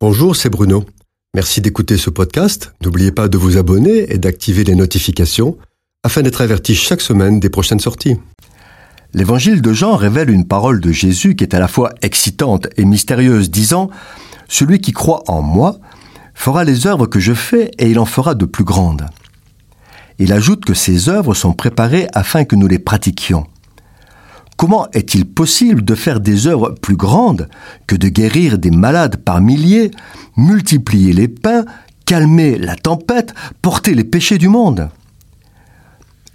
Bonjour, c'est Bruno. Merci d'écouter ce podcast. N'oubliez pas de vous abonner et d'activer les notifications afin d'être averti chaque semaine des prochaines sorties. L'évangile de Jean révèle une parole de Jésus qui est à la fois excitante et mystérieuse, disant ⁇ Celui qui croit en moi fera les œuvres que je fais et il en fera de plus grandes. ⁇ Il ajoute que ces œuvres sont préparées afin que nous les pratiquions. Comment est-il possible de faire des œuvres plus grandes que de guérir des malades par milliers, multiplier les pains, calmer la tempête, porter les péchés du monde?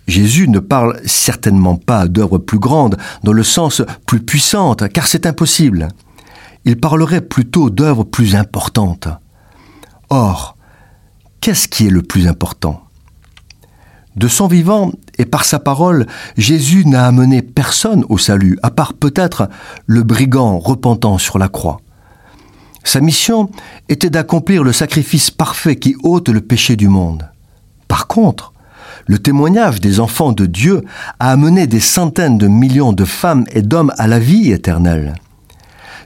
Jésus ne parle certainement pas d'œuvres plus grandes dans le sens plus puissante, car c'est impossible. Il parlerait plutôt d'œuvres plus importantes. Or, qu'est-ce qui est le plus important? De son vivant et par sa parole, Jésus n'a amené personne au salut, à part peut-être le brigand repentant sur la croix. Sa mission était d'accomplir le sacrifice parfait qui ôte le péché du monde. Par contre, le témoignage des enfants de Dieu a amené des centaines de millions de femmes et d'hommes à la vie éternelle.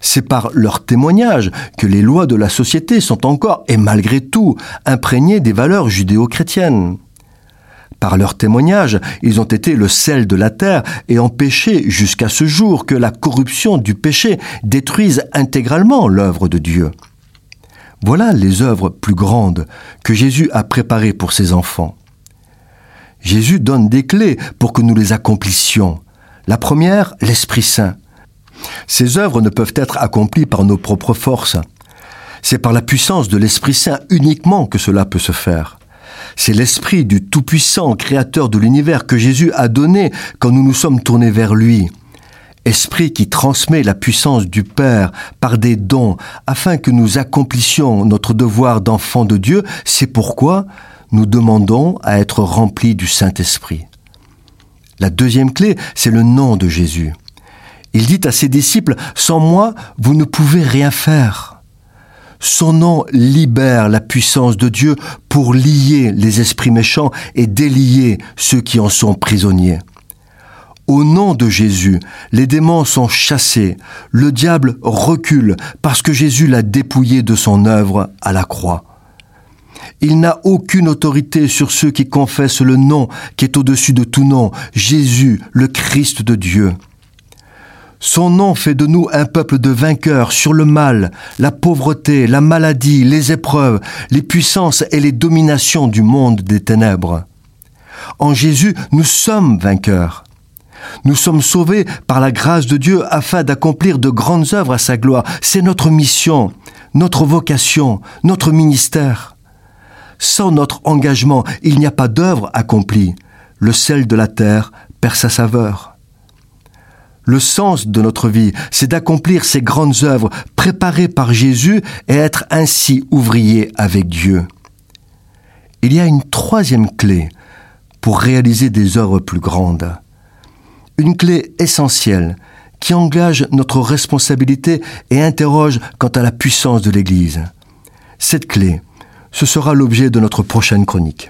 C'est par leur témoignage que les lois de la société sont encore, et malgré tout, imprégnées des valeurs judéo-chrétiennes. Par leur témoignage, ils ont été le sel de la terre et empêché jusqu'à ce jour que la corruption du péché détruise intégralement l'œuvre de Dieu. Voilà les œuvres plus grandes que Jésus a préparées pour ses enfants. Jésus donne des clés pour que nous les accomplissions. La première, l'Esprit Saint. Ces œuvres ne peuvent être accomplies par nos propres forces. C'est par la puissance de l'Esprit Saint uniquement que cela peut se faire. C'est l'Esprit du Tout-Puissant, Créateur de l'univers, que Jésus a donné quand nous nous sommes tournés vers lui. Esprit qui transmet la puissance du Père par des dons afin que nous accomplissions notre devoir d'enfant de Dieu, c'est pourquoi nous demandons à être remplis du Saint-Esprit. La deuxième clé, c'est le nom de Jésus. Il dit à ses disciples, Sans moi, vous ne pouvez rien faire. Son nom libère la puissance de Dieu pour lier les esprits méchants et délier ceux qui en sont prisonniers. Au nom de Jésus, les démons sont chassés, le diable recule parce que Jésus l'a dépouillé de son œuvre à la croix. Il n'a aucune autorité sur ceux qui confessent le nom qui est au-dessus de tout nom, Jésus, le Christ de Dieu. Son nom fait de nous un peuple de vainqueurs sur le mal, la pauvreté, la maladie, les épreuves, les puissances et les dominations du monde des ténèbres. En Jésus, nous sommes vainqueurs. Nous sommes sauvés par la grâce de Dieu afin d'accomplir de grandes œuvres à sa gloire. C'est notre mission, notre vocation, notre ministère. Sans notre engagement, il n'y a pas d'œuvre accomplie. Le sel de la terre perd sa saveur. Le sens de notre vie, c'est d'accomplir ces grandes œuvres préparées par Jésus et être ainsi ouvrier avec Dieu. Il y a une troisième clé pour réaliser des œuvres plus grandes. Une clé essentielle qui engage notre responsabilité et interroge quant à la puissance de l'Église. Cette clé, ce sera l'objet de notre prochaine chronique.